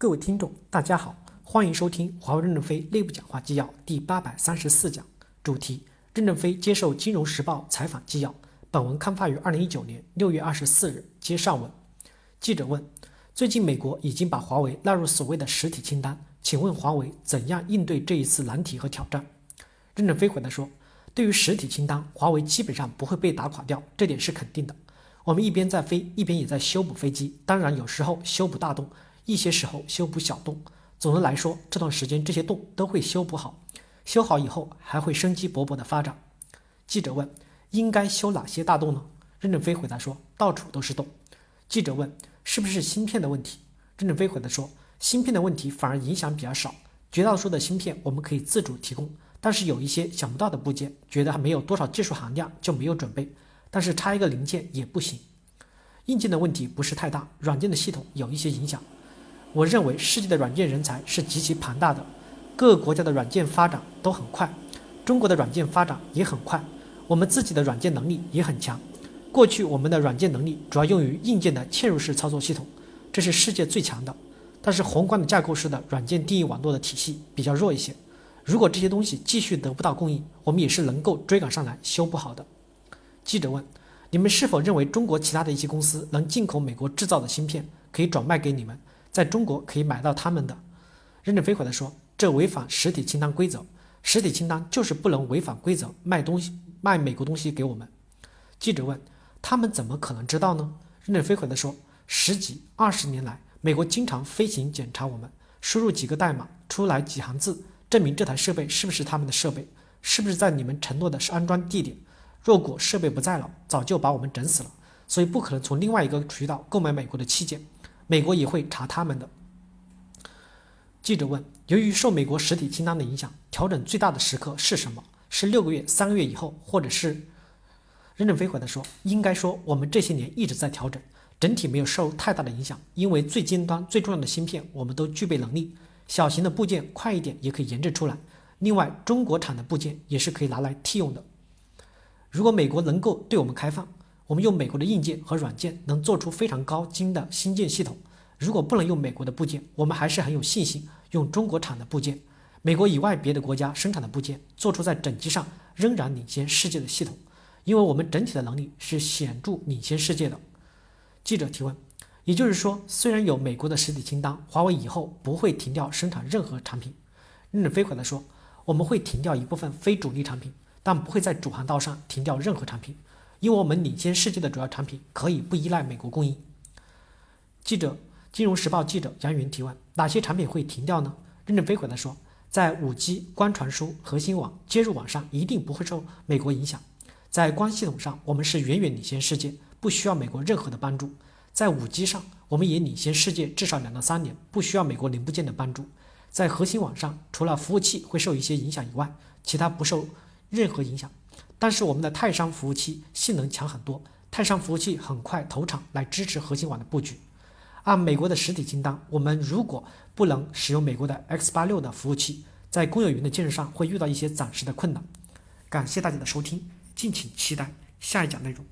各位听众，大家好，欢迎收听华为任正非内部讲话纪要第八百三十四讲，主题：任正非接受《金融时报》采访纪要。本文刊发于二零一九年六月二十四日。接上文，记者问：最近美国已经把华为纳入所谓的实体清单，请问华为怎样应对这一次难题和挑战？任正非回答说：对于实体清单，华为基本上不会被打垮掉，这点是肯定的。我们一边在飞，一边也在修补飞机，当然有时候修补大洞。一些时候修补小洞，总的来说，这段时间这些洞都会修补好，修好以后还会生机勃勃的发展。记者问：应该修哪些大洞呢？任正非回答说：到处都是洞。记者问：是不是芯片的问题？任正非回答说：芯片的问题反而影响比较少，绝大多数的芯片我们可以自主提供，但是有一些想不到的部件，觉得还没有多少技术含量就没有准备，但是差一个零件也不行。硬件的问题不是太大，软件的系统有一些影响。我认为世界的软件人才是极其庞大的，各个国家的软件发展都很快，中国的软件发展也很快，我们自己的软件能力也很强。过去我们的软件能力主要用于硬件的嵌入式操作系统，这是世界最强的。但是宏观的架构式的软件定义网络的体系比较弱一些。如果这些东西继续得不到供应，我们也是能够追赶上来修不好的。记者问：你们是否认为中国其他的一些公司能进口美国制造的芯片，可以转卖给你们？在中国可以买到他们的，任正非回答说：“这违反实体清单规则，实体清单就是不能违反规则卖东西卖美国东西给我们。”记者问：“他们怎么可能知道呢？”任正非回答说：“十几二十年来，美国经常飞行检查我们，输入几个代码，出来几行字，证明这台设备是不是他们的设备，是不是在你们承诺的安装地点。若果设备不在了，早就把我们整死了，所以不可能从另外一个渠道购买美国的器件。”美国也会查他们的。记者问：“由于受美国实体清单的影响，调整最大的时刻是什么？是六个月、三个月以后，或者是？”任正非回答说：“应该说，我们这些年一直在调整，整体没有受太大的影响。因为最尖端、最重要的芯片，我们都具备能力。小型的部件快一点也可以研制出来。另外，中国产的部件也是可以拿来替用的。如果美国能够对我们开放。”我们用美国的硬件和软件能做出非常高精的新建系统。如果不能用美国的部件，我们还是很有信心用中国产的部件。美国以外别的国家生产的部件做出在整机上仍然领先世界的系统，因为我们整体的能力是显著领先世界的。记者提问：也就是说，虽然有美国的实体清单，华为以后不会停掉生产任何产品？任正非回答说：我们会停掉一部分非主力产品，但不会在主航道上停掉任何产品。因为我们领先世界的主要产品可以不依赖美国供应。记者，《金融时报》记者杨云提问：哪些产品会停掉呢？任正非回答说，在 5G 光传输、核心网接入网上一定不会受美国影响。在光系统上，我们是远远领先世界，不需要美国任何的帮助。在 5G 上，我们也领先世界至少两到三年，不需要美国零部件的帮助。在核心网上，除了服务器会受一些影响以外，其他不受任何影响。但是我们的泰山服务器性能强很多，泰山服务器很快投产来支持核心网的布局。按美国的实体清单，我们如果不能使用美国的 X 八六的服务器，在公有云的建设上会遇到一些暂时的困难。感谢大家的收听，敬请期待下一讲内容。